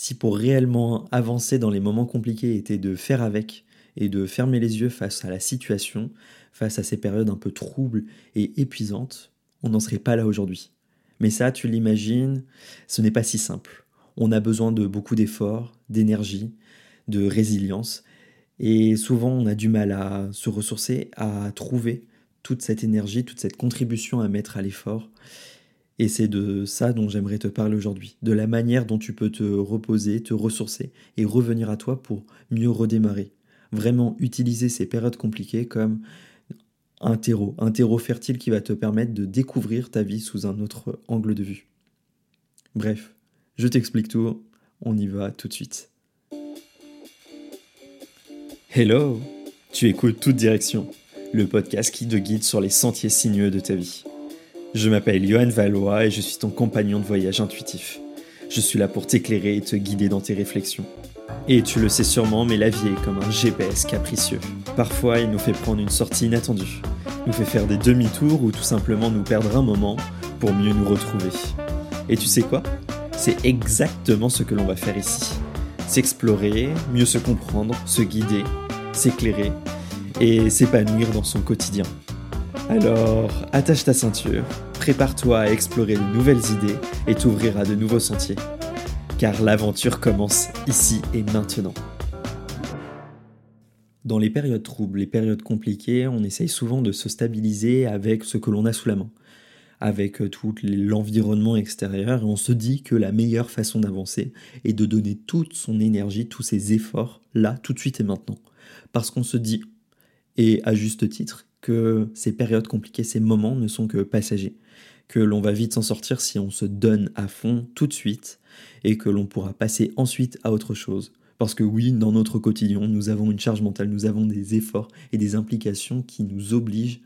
Si pour réellement avancer dans les moments compliqués était de faire avec et de fermer les yeux face à la situation, face à ces périodes un peu troubles et épuisantes, on n'en serait pas là aujourd'hui. Mais ça, tu l'imagines, ce n'est pas si simple. On a besoin de beaucoup d'efforts, d'énergie, de résilience, et souvent on a du mal à se ressourcer, à trouver toute cette énergie, toute cette contribution à mettre à l'effort. Et c'est de ça dont j'aimerais te parler aujourd'hui, de la manière dont tu peux te reposer, te ressourcer et revenir à toi pour mieux redémarrer. Vraiment utiliser ces périodes compliquées comme un terreau, un terreau fertile qui va te permettre de découvrir ta vie sous un autre angle de vue. Bref, je t'explique tout, on y va tout de suite. Hello, tu écoutes Toute Direction, le podcast qui te guide sur les sentiers sinueux de ta vie. Je m'appelle Johan Valois et je suis ton compagnon de voyage intuitif. Je suis là pour t'éclairer et te guider dans tes réflexions. Et tu le sais sûrement, mais la vie est comme un GPS capricieux. Parfois, il nous fait prendre une sortie inattendue, nous fait faire des demi-tours ou tout simplement nous perdre un moment pour mieux nous retrouver. Et tu sais quoi? C'est exactement ce que l'on va faire ici. S'explorer, mieux se comprendre, se guider, s'éclairer et s'épanouir dans son quotidien. Alors, attache ta ceinture, prépare-toi à explorer de nouvelles idées et t'ouvrir à de nouveaux sentiers. Car l'aventure commence ici et maintenant. Dans les périodes troubles, les périodes compliquées, on essaye souvent de se stabiliser avec ce que l'on a sous la main, avec euh, tout l'environnement extérieur, et on se dit que la meilleure façon d'avancer est de donner toute son énergie, tous ses efforts, là, tout de suite et maintenant. Parce qu'on se dit, et à juste titre, que ces périodes compliquées, ces moments ne sont que passagers, que l'on va vite s'en sortir si on se donne à fond tout de suite et que l'on pourra passer ensuite à autre chose. Parce que oui, dans notre quotidien, nous avons une charge mentale, nous avons des efforts et des implications qui nous obligent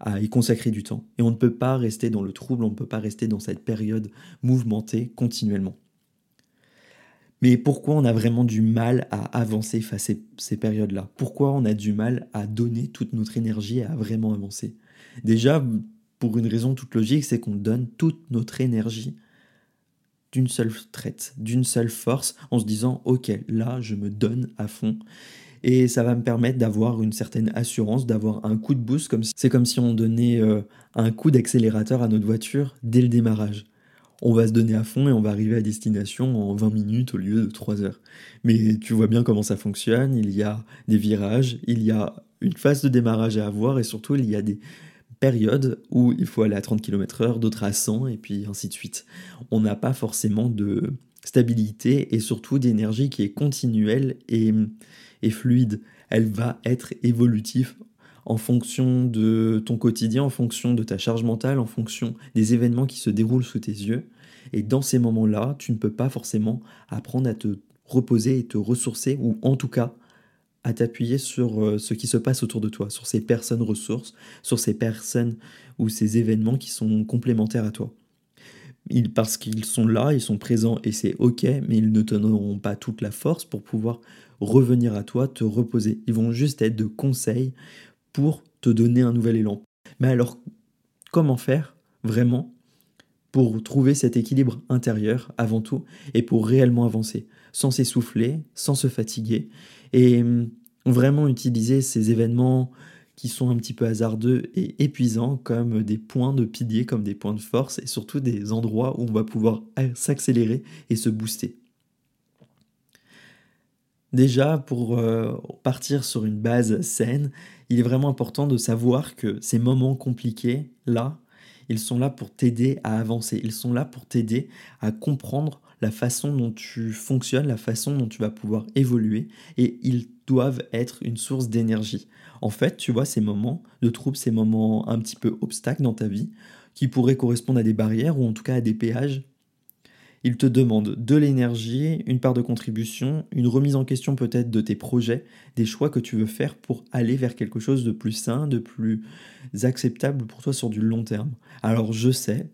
à y consacrer du temps. Et on ne peut pas rester dans le trouble, on ne peut pas rester dans cette période mouvementée continuellement. Mais pourquoi on a vraiment du mal à avancer face à ces périodes-là? Pourquoi on a du mal à donner toute notre énergie et à vraiment avancer? Déjà, pour une raison toute logique, c'est qu'on donne toute notre énergie d'une seule traite, d'une seule force, en se disant, ok, là, je me donne à fond. Et ça va me permettre d'avoir une certaine assurance, d'avoir un coup de boost, comme c'est comme si on donnait euh, un coup d'accélérateur à notre voiture dès le démarrage on va se donner à fond et on va arriver à destination en 20 minutes au lieu de 3 heures. Mais tu vois bien comment ça fonctionne, il y a des virages, il y a une phase de démarrage à avoir et surtout il y a des périodes où il faut aller à 30 km/h, d'autres à 100 et puis ainsi de suite. On n'a pas forcément de stabilité et surtout d'énergie qui est continuelle et, et fluide. Elle va être évolutive en fonction de ton quotidien, en fonction de ta charge mentale, en fonction des événements qui se déroulent sous tes yeux. Et dans ces moments-là, tu ne peux pas forcément apprendre à te reposer et te ressourcer, ou en tout cas à t'appuyer sur euh, ce qui se passe autour de toi, sur ces personnes ressources, sur ces personnes ou ces événements qui sont complémentaires à toi. parce qu'ils sont là, ils sont présents et c'est ok, mais ils ne te donneront pas toute la force pour pouvoir revenir à toi, te reposer. Ils vont juste être de conseils pour te donner un nouvel élan. Mais alors, comment faire vraiment pour trouver cet équilibre intérieur avant tout et pour réellement avancer, sans s'essouffler, sans se fatiguer et hum, vraiment utiliser ces événements qui sont un petit peu hasardeux et épuisants comme des points de pilier, comme des points de force et surtout des endroits où on va pouvoir s'accélérer et se booster. Déjà, pour euh, partir sur une base saine, il est vraiment important de savoir que ces moments compliqués, là, ils sont là pour t'aider à avancer, ils sont là pour t'aider à comprendre la façon dont tu fonctionnes, la façon dont tu vas pouvoir évoluer, et ils doivent être une source d'énergie. En fait, tu vois, ces moments de troubles, ces moments un petit peu obstacles dans ta vie, qui pourraient correspondre à des barrières ou en tout cas à des péages, il te demande de l'énergie, une part de contribution, une remise en question peut-être de tes projets, des choix que tu veux faire pour aller vers quelque chose de plus sain, de plus acceptable pour toi sur du long terme. Alors je sais,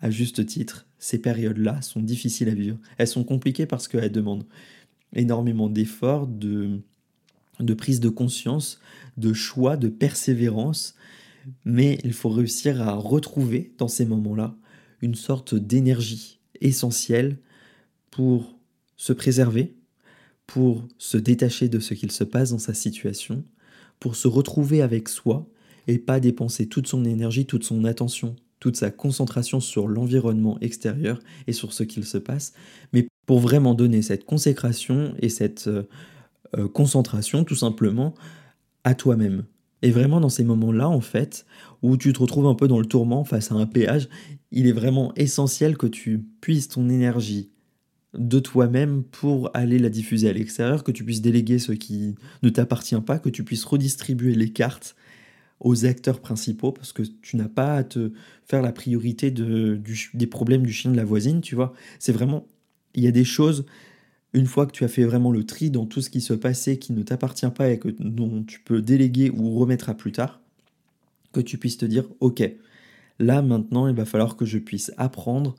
à juste titre, ces périodes-là sont difficiles à vivre. Elles sont compliquées parce qu'elles demandent énormément d'efforts, de, prise de conscience, de choix, de persévérance. Mais il faut réussir à retrouver dans ces moments-là une sorte d'énergie essentiel pour se préserver, pour se détacher de ce qu'il se passe dans sa situation, pour se retrouver avec soi et pas dépenser toute son énergie, toute son attention, toute sa concentration sur l'environnement extérieur et sur ce qu'il se passe, mais pour vraiment donner cette consécration et cette euh, euh, concentration tout simplement à toi-même. Et vraiment dans ces moments-là, en fait, où tu te retrouves un peu dans le tourment face à un péage, il est vraiment essentiel que tu puisses ton énergie de toi-même pour aller la diffuser à l'extérieur, que tu puisses déléguer ce qui ne t'appartient pas, que tu puisses redistribuer les cartes aux acteurs principaux, parce que tu n'as pas à te faire la priorité de, des problèmes du chien de la voisine, tu vois. C'est vraiment, il y a des choses, une fois que tu as fait vraiment le tri dans tout ce qui se passait, qui ne t'appartient pas et que, dont tu peux déléguer ou remettre à plus tard, que tu puisses te dire, ok, là maintenant, il va falloir que je puisse apprendre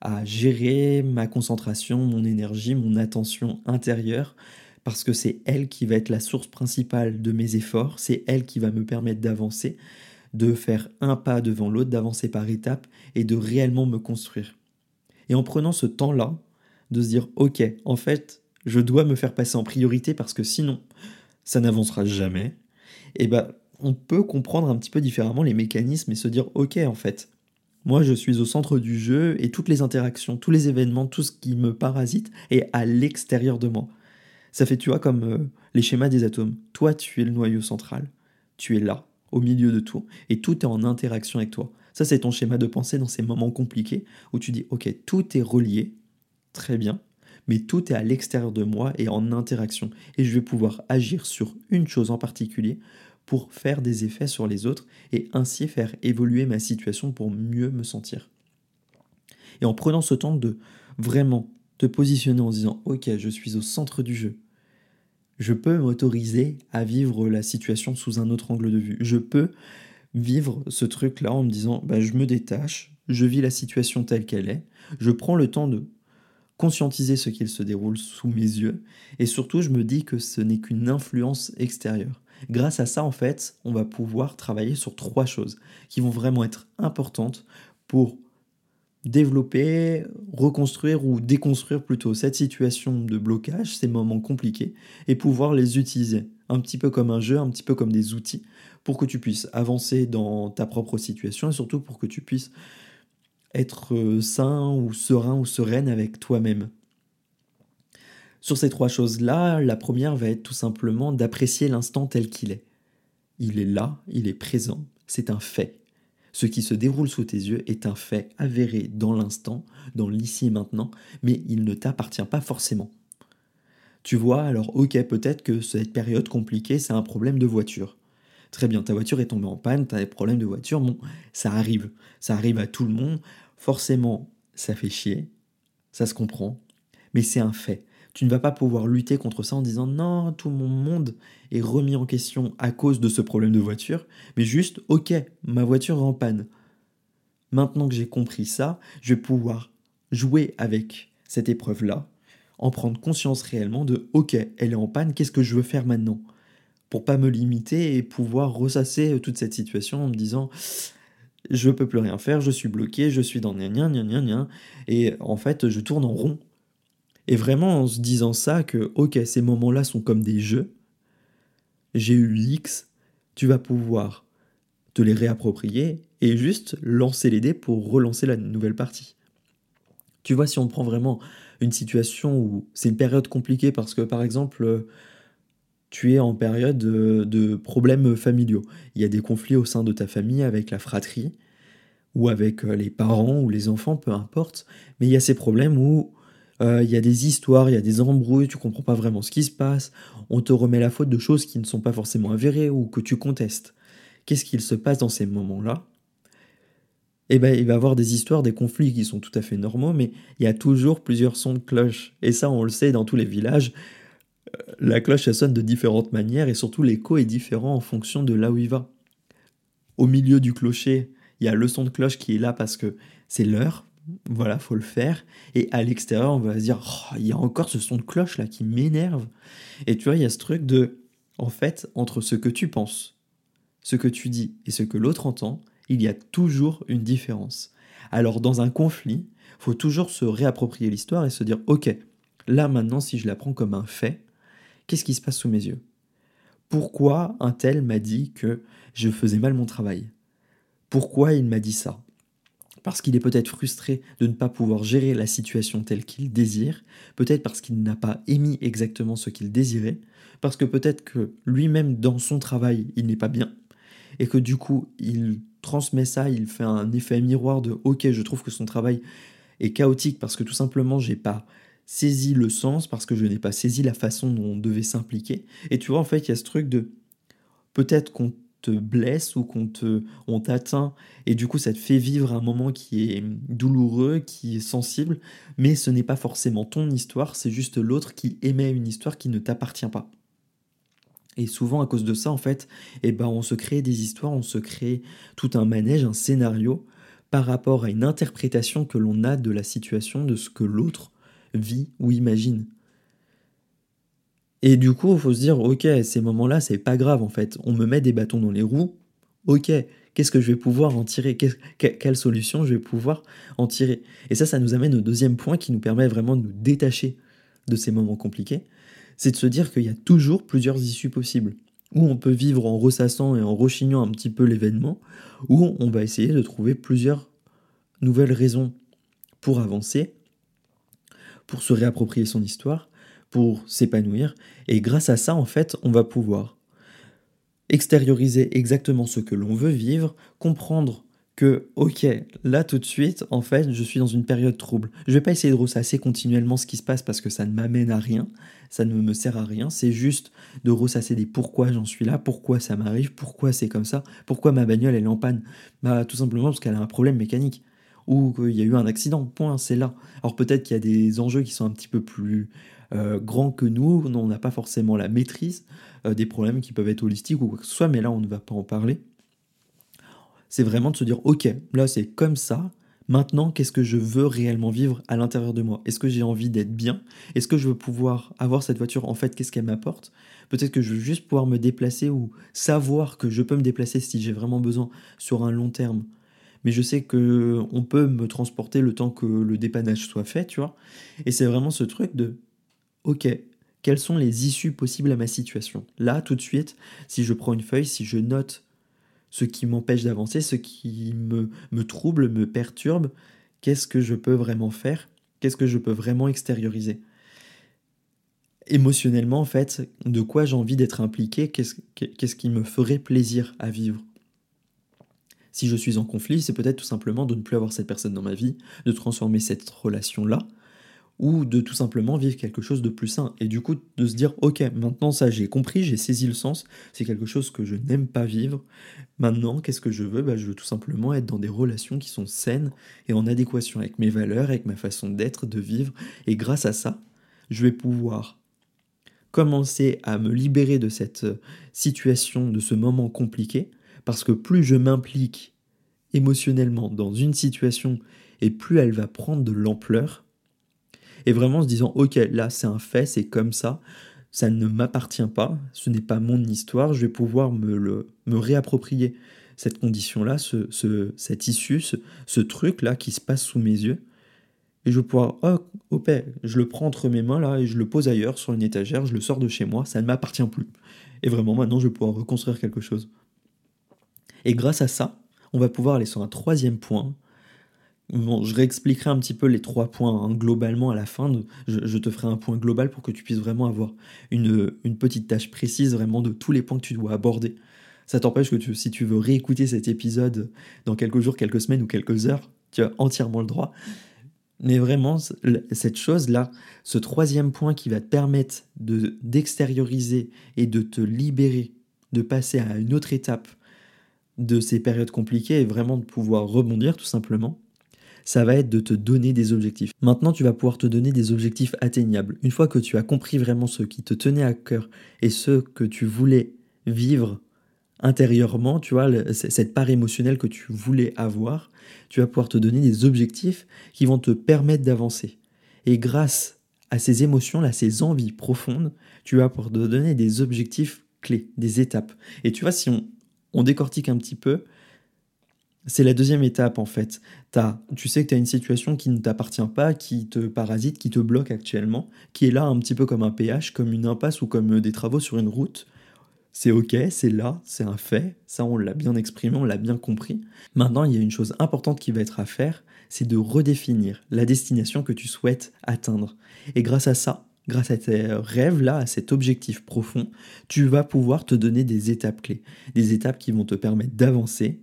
à gérer ma concentration, mon énergie, mon attention intérieure, parce que c'est elle qui va être la source principale de mes efforts, c'est elle qui va me permettre d'avancer, de faire un pas devant l'autre, d'avancer par étapes et de réellement me construire. Et en prenant ce temps-là, de se dire, ok, en fait, je dois me faire passer en priorité parce que sinon, ça n'avancera jamais, et ben, on peut comprendre un petit peu différemment les mécanismes et se dire, ok, en fait, moi, je suis au centre du jeu et toutes les interactions, tous les événements, tout ce qui me parasite est à l'extérieur de moi. Ça fait, tu vois, comme euh, les schémas des atomes. Toi, tu es le noyau central. Tu es là, au milieu de tout, et tout est en interaction avec toi. Ça, c'est ton schéma de pensée dans ces moments compliqués où tu dis, ok, tout est relié, très bien, mais tout est à l'extérieur de moi et en interaction. Et je vais pouvoir agir sur une chose en particulier pour faire des effets sur les autres et ainsi faire évoluer ma situation pour mieux me sentir. Et en prenant ce temps de vraiment te positionner en disant ok je suis au centre du jeu, je peux m'autoriser à vivre la situation sous un autre angle de vue. Je peux vivre ce truc-là en me disant bah, je me détache, je vis la situation telle qu'elle est, je prends le temps de conscientiser ce qu'il se déroule sous mes yeux, et surtout je me dis que ce n'est qu'une influence extérieure. Grâce à ça, en fait, on va pouvoir travailler sur trois choses qui vont vraiment être importantes pour développer, reconstruire ou déconstruire plutôt cette situation de blocage, ces moments compliqués, et pouvoir les utiliser un petit peu comme un jeu, un petit peu comme des outils, pour que tu puisses avancer dans ta propre situation et surtout pour que tu puisses être euh, sain ou serein ou sereine avec toi-même. Sur ces trois choses-là, la première va être tout simplement d'apprécier l'instant tel qu'il est. Il est là, il est présent, c'est un fait. Ce qui se déroule sous tes yeux est un fait avéré dans l'instant, dans l'ici et maintenant, mais il ne t'appartient pas forcément. Tu vois, alors ok, peut-être que cette période compliquée, c'est un problème de voiture. Très bien, ta voiture est tombée en panne, tu as des problèmes de voiture, bon, ça arrive. Ça arrive à tout le monde. Forcément, ça fait chier, ça se comprend, mais c'est un fait. Tu ne vas pas pouvoir lutter contre ça en disant non, tout mon monde est remis en question à cause de ce problème de voiture, mais juste, ok, ma voiture est en panne. Maintenant que j'ai compris ça, je vais pouvoir jouer avec cette épreuve-là, en prendre conscience réellement de ok, elle est en panne, qu'est-ce que je veux faire maintenant? Pour pas me limiter et pouvoir ressasser toute cette situation en me disant je peux plus rien faire, je suis bloqué, je suis dans gna gna gna gna et en fait je tourne en rond et vraiment en se disant ça que, ok, ces moments-là sont comme des jeux, j'ai eu X, tu vas pouvoir te les réapproprier et juste lancer les dés pour relancer la nouvelle partie. Tu vois, si on prend vraiment une situation où c'est une période compliquée parce que, par exemple, tu es en période de, problèmes familiaux. Il y a des conflits au sein de ta famille avec la fratrie ou avec les parents ou les enfants, peu importe. Mais il y a ces problèmes où euh, il y a des histoires, il y a des embrouilles, tu comprends pas vraiment ce qui se passe, on te remet la faute de choses qui ne sont pas forcément avérées ou que tu contestes. Qu'est-ce qu'il se passe dans ces moments-là? Eh ben, il va y avoir des histoires, des conflits qui sont tout à fait normaux, mais il y a toujours plusieurs sons de cloche. Et ça, on le sait dans tous les villages. La cloche, elle sonne de différentes manières et surtout l'écho est différent en fonction de là où il va. Au milieu du clocher, il y a le son de cloche qui est là parce que c'est l'heure, voilà, faut le faire. Et à l'extérieur, on va se dire, oh, il y a encore ce son de cloche là qui m'énerve. Et tu vois, il y a ce truc de, en fait, entre ce que tu penses, ce que tu dis et ce que l'autre entend, il y a toujours une différence. Alors dans un conflit, faut toujours se réapproprier l'histoire et se dire, ok, Là maintenant, si je la prends comme un fait, qu'est-ce qui se passe sous mes yeux? Pourquoi un tel m'a dit que je faisais mal mon travail? Pourquoi il m'a dit ça? Parce qu'il est peut-être frustré de ne pas pouvoir gérer la situation telle qu'il désire, peut-être parce qu'il n'a pas émis exactement ce qu'il désirait, parce que peut-être que lui-même dans son travail il n'est pas bien, et que du coup il transmet ça, il fait un effet miroir de ok je trouve que son travail est chaotique parce que tout simplement j'ai pas saisi le sens, parce que je n'ai pas saisi la façon dont on devait s'impliquer, et tu vois en fait il y a ce truc de peut-être qu'on te blesse ou qu'on te, on t'atteint et du coup ça te fait vivre un moment qui est douloureux, qui est sensible, mais ce n'est pas forcément ton histoire, c'est juste l'autre qui émet une histoire qui ne t'appartient pas. Et souvent à cause de ça en fait, eh ben on se crée des histoires, on se crée tout un manège, un scénario par rapport à une interprétation que l'on a de la situation, de ce que l'autre vit ou imagine. Et du coup, il faut se dire, ok, ces moments-là, c'est pas grave en fait. On me met des bâtons dans les roues. Ok, qu'est-ce que je vais pouvoir en tirer? Quelle solution je vais pouvoir en tirer? Et ça, ça nous amène au deuxième point qui nous permet vraiment de nous détacher de ces moments compliqués. C'est de se dire qu'il y a toujours plusieurs issues possibles. Ou on peut vivre en ressassant et en rechignant un petit peu l'événement, ou on va essayer de trouver plusieurs nouvelles raisons pour avancer, pour se réapproprier son histoire, pour s'épanouir. Et grâce à ça, en fait, on va pouvoir extérioriser exactement ce que l'on veut vivre, comprendre que, ok, là tout de suite, en fait, je suis dans une période trouble. Je vais pas essayer de ressasser continuellement ce qui se passe parce que ça ne m'amène à rien, ça ne me sert à rien. C'est juste de ressasser des pourquoi j'en suis là, pourquoi ça m'arrive, pourquoi c'est comme ça, pourquoi ma bagnole est en panne. Bah, tout simplement parce qu'elle a un problème mécanique ou qu'il y a eu un accident. Point, c'est là. Alors peut-être qu'il y a des enjeux qui sont un petit peu plus euh, grand que nous, on n'a pas forcément la maîtrise euh, des problèmes qui peuvent être holistiques ou quoi que ce soit, mais là on ne va pas en parler. C'est vraiment de se dire, ok, là c'est comme ça, Maintenant, qu'est-ce que je veux réellement vivre à l'intérieur de moi? Est-ce que j'ai envie d'être bien? Est-ce que je veux pouvoir avoir cette voiture? En fait, qu'est-ce qu'elle m'apporte? Peut-être que je veux juste pouvoir me déplacer ou savoir que je peux me déplacer si j'ai vraiment besoin sur un long terme. Mais je sais que on peut me transporter le temps que le dépannage soit fait, tu vois. Et c'est vraiment ce truc de ok, quelles sont les issues possibles à ma situation? Là, tout de suite, si je prends une feuille, si je note ce qui m'empêche d'avancer, ce qui me, me trouble, me perturbe, qu'est-ce que je peux vraiment faire? Qu'est-ce que je peux vraiment extérioriser? Émotionnellement, en fait, de quoi j'ai envie d'être impliqué? Qu'est-ce qui me ferait plaisir à vivre? Si je suis en conflit, c'est peut-être tout simplement de ne plus avoir cette personne dans ma vie, de transformer cette relation-là ou de tout simplement vivre quelque chose de plus sain. Et du coup, de se dire, ok, maintenant ça j'ai compris, j'ai saisi le sens, c'est quelque chose que je n'aime pas vivre. Maintenant, qu'est-ce que je veux? Bah, Je veux tout simplement être dans des relations qui sont saines et en adéquation avec mes valeurs, avec ma façon d'être, de vivre. Et grâce à ça, je vais pouvoir commencer à me libérer de cette situation, de ce moment compliqué, parce que plus je m'implique émotionnellement dans une situation et plus elle va prendre de l'ampleur, et vraiment en se disant ok là c'est un fait, c'est comme ça, ça ne m'appartient pas, ce n'est pas mon histoire, je vais pouvoir me, réapproprier cette condition-là, ce, ce, cette issue, ce, truc-là qui se passe sous mes yeux. Et je vais pouvoir, oh, ok, je le prends entre mes mains là et je le pose ailleurs sur une étagère, je le sors de chez moi, ça ne m'appartient plus. Et vraiment maintenant je vais pouvoir reconstruire quelque chose. Et grâce à ça, on va pouvoir aller sur un troisième point je réexpliquerai un petit peu les trois points hein, globalement à la fin. je, te ferai un point global pour que tu puisses vraiment avoir une, une, petite tâche précise vraiment de tous les points que tu dois aborder. Ça t'empêche que si tu veux réécouter cet épisode dans quelques jours, quelques semaines ou quelques heures, tu as entièrement le droit. Mais vraiment, cette chose-là, ce troisième point qui va te permettre de, d'extérioriser et de te libérer, de passer à une autre étape de ces périodes compliquées et vraiment de pouvoir rebondir tout simplement, ça va être de te donner des objectifs. Maintenant, tu vas pouvoir te donner des objectifs atteignables. Une fois que tu as compris vraiment ce qui te tenait à cœur et ce que tu voulais vivre intérieurement, tu vois, cette part émotionnelle que tu voulais avoir, tu vas pouvoir te donner des objectifs qui vont te permettre d'avancer. Et grâce à ces émotions-là, ces envies profondes, tu vas pouvoir te donner des objectifs clés, des étapes. Et tu vois, si on, on décortique un petit peu, c'est la deuxième étape en fait. As, tu sais que tu as une situation qui ne t'appartient pas, qui te parasite, qui te bloque actuellement, qui est là un petit peu comme un péage, comme une impasse ou comme des travaux sur une route. C'est ok, c'est là, c'est un fait, ça on l'a bien exprimé, on l'a bien compris. Maintenant, il y a une chose importante qui va être à faire, c'est de redéfinir la destination que tu souhaites atteindre. Et grâce à ça, grâce à tes rêves-là, à cet objectif profond, tu vas pouvoir te donner des étapes clés, des étapes qui vont te permettre d'avancer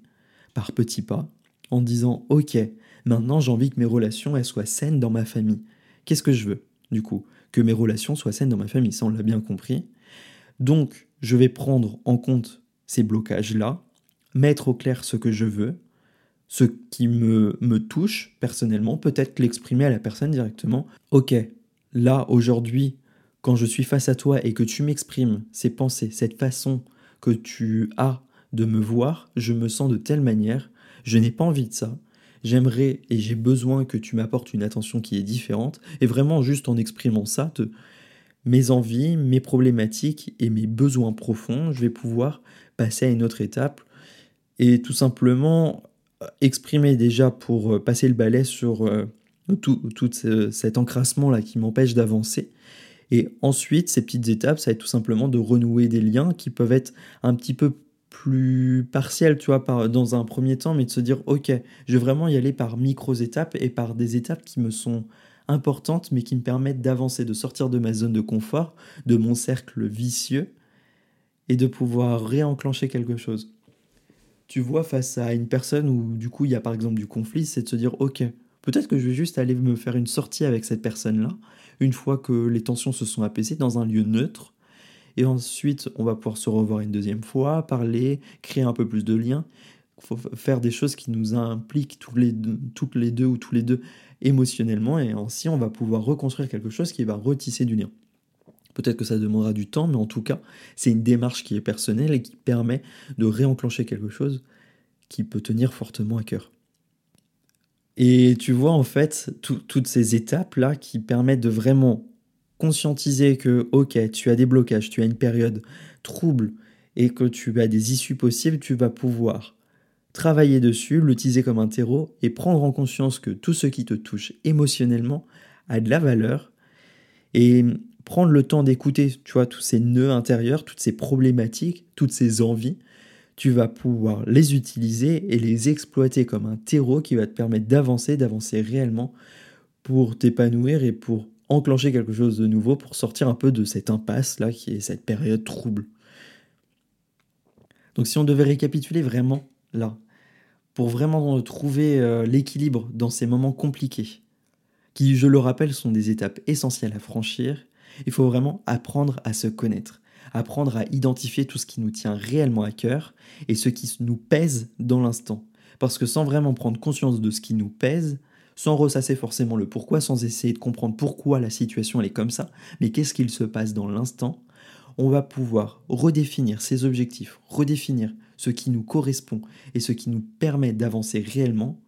par petits pas, en disant ok, maintenant j'ai envie que mes relations soient saines dans ma famille. Qu'est-ce que je veux du coup? Que mes relations soient saines dans ma famille, ça on l'a bien compris. Donc je vais prendre en compte ces blocages-là, mettre au clair ce que je veux, ce qui me, me touche personnellement, peut-être l'exprimer à la personne directement. Ok, là aujourd'hui, quand je suis face à toi et que tu m'exprimes ces pensées, cette façon que tu as de me voir, je me sens de telle manière, je n'ai pas envie de ça. J'aimerais et j'ai besoin que tu m'apportes une attention qui est différente, et vraiment juste en exprimant ça, de mes envies, mes problématiques et mes besoins profonds, je vais pouvoir passer à une autre étape et tout simplement euh, exprimer déjà pour euh, passer le balai sur tout, tout cet encrassement-là qui m'empêche d'avancer. Et ensuite, ces petites étapes, ça va être tout simplement de renouer des liens qui peuvent être un petit peu plus partiels, tu vois, dans un premier temps, mais de se dire, ok, je vais vraiment y aller par micro-étapes et par des étapes qui me sont importantes, mais qui me permettent d'avancer, de sortir de ma zone de confort, de mon cercle vicieux, et de pouvoir réenclencher quelque chose. Tu vois, face à une personne où du coup il y a par exemple du conflit, c'est de se dire, ok, peut-être que je vais juste aller me faire une sortie avec cette personne-là, une fois que les tensions se sont apaisées dans un lieu neutre, et ensuite on va pouvoir se revoir une deuxième fois, parler, créer un peu plus de liens, faire des choses qui nous impliquent tous les toutes les deux ou tous les deux émotionnellement et ainsi on va pouvoir reconstruire quelque chose qui va retisser du lien. Peut-être que ça demandera du temps, mais en tout cas, c'est une démarche qui est personnelle et qui permet de réenclencher quelque chose qui peut tenir fortement à cœur. Et tu vois en fait toutes ces étapes-là qui permettent de vraiment conscientiser que, ok, tu as des blocages, tu as une période trouble et que tu as des issues possibles, tu vas pouvoir travailler dessus, l'utiliser comme un terreau et prendre en conscience que tout ce qui te touche émotionnellement a de la valeur et prendre le temps d'écouter, tu vois, tous ces nœuds intérieurs, toutes ces problématiques, toutes ces envies, tu vas pouvoir les utiliser et les exploiter comme un terreau qui va te permettre d'avancer, d'avancer réellement pour t'épanouir et pour enclencher quelque chose de nouveau, pour sortir un peu de cette impasse là qui est cette période trouble. Donc si on devait récapituler vraiment là, pour vraiment trouver euh, l'équilibre dans ces moments compliqués, qui, je le rappelle, sont des étapes essentielles à franchir, il faut vraiment apprendre à se connaître, apprendre à identifier tout ce qui nous tient réellement à cœur et ce qui nous pèse dans l'instant. Parce que sans vraiment prendre conscience de ce qui nous pèse, sans ressasser forcément le pourquoi, sans essayer de comprendre pourquoi la situation est comme ça, mais qu'est-ce qu'il se passe dans l'instant, on va pouvoir redéfinir ses objectifs, redéfinir ce qui nous correspond et ce qui nous permet d'avancer réellement.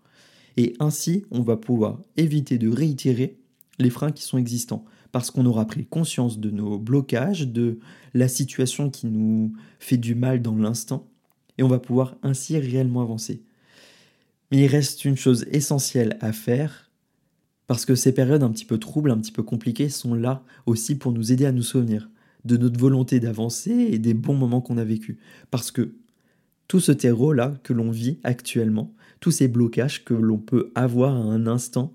Et ainsi, on va pouvoir éviter de réitérer les freins qui sont existants parce qu'on aura pris conscience de nos blocages, de la situation qui nous fait du mal dans l'instant, et on va pouvoir ainsi réellement avancer. Mais il reste une chose essentielle à faire, parce que ces périodes un petit peu troubles, un petit peu compliquées, sont là aussi pour nous aider à nous souvenir de notre volonté d'avancer et des bons moments qu'on a vécus. Parce que tout ce terreau-là que l'on vit actuellement, tous ces blocages que l'on peut avoir à un instant,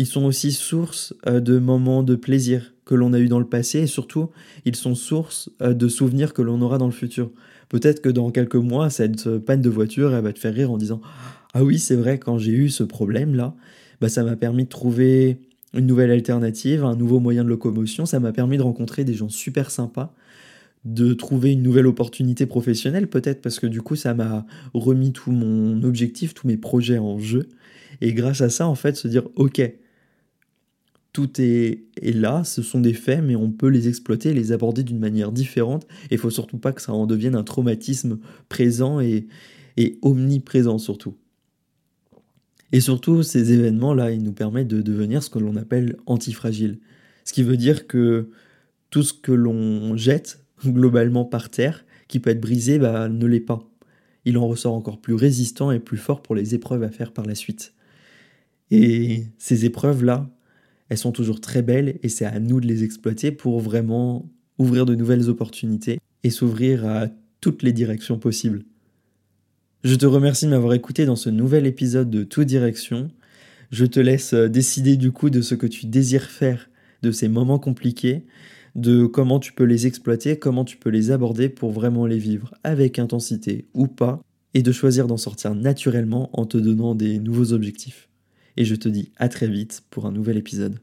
ils sont aussi source euh, de moments de plaisir que l'on a eu dans le passé et surtout, ils sont source euh, de souvenirs que l'on aura dans le futur. Peut-être que dans quelques mois, cette panne de voiture, elle va te faire rire en disant Ah oui, c'est vrai, quand j'ai eu ce problème-là, bah, ça m'a permis de trouver une nouvelle alternative, un nouveau moyen de locomotion, ça m'a permis de rencontrer des gens super sympas de trouver une nouvelle opportunité professionnelle peut-être parce que du coup ça m'a remis tout mon objectif, tous mes projets en jeu et grâce à ça en fait se dire ok tout est, là, ce sont des faits mais on peut les exploiter, les aborder d'une manière différente et il faut surtout pas que ça en devienne un traumatisme présent et, omniprésent surtout. Et surtout ces événements là ils nous permettent de devenir ce que l'on appelle antifragile. Ce qui veut dire que tout ce que l'on jette globalement par terre, qui peut être brisé, bah, ne l'est pas. il en ressort encore plus résistant et plus fort pour les épreuves à faire par la suite. Et ces épreuves-là, elles sont toujours très belles et c'est à nous de les exploiter pour vraiment ouvrir de nouvelles opportunités et s'ouvrir à toutes les directions possibles. Je te remercie de m'avoir écouté dans ce nouvel épisode de Tout Direction. Je te laisse euh, décider du coup de ce que tu désires faire de ces moments compliqués, de comment tu peux les exploiter, comment tu peux les aborder pour vraiment les vivre avec intensité ou pas, et de choisir d'en sortir naturellement en te donnant des nouveaux objectifs. Et je te dis à très vite pour un nouvel épisode.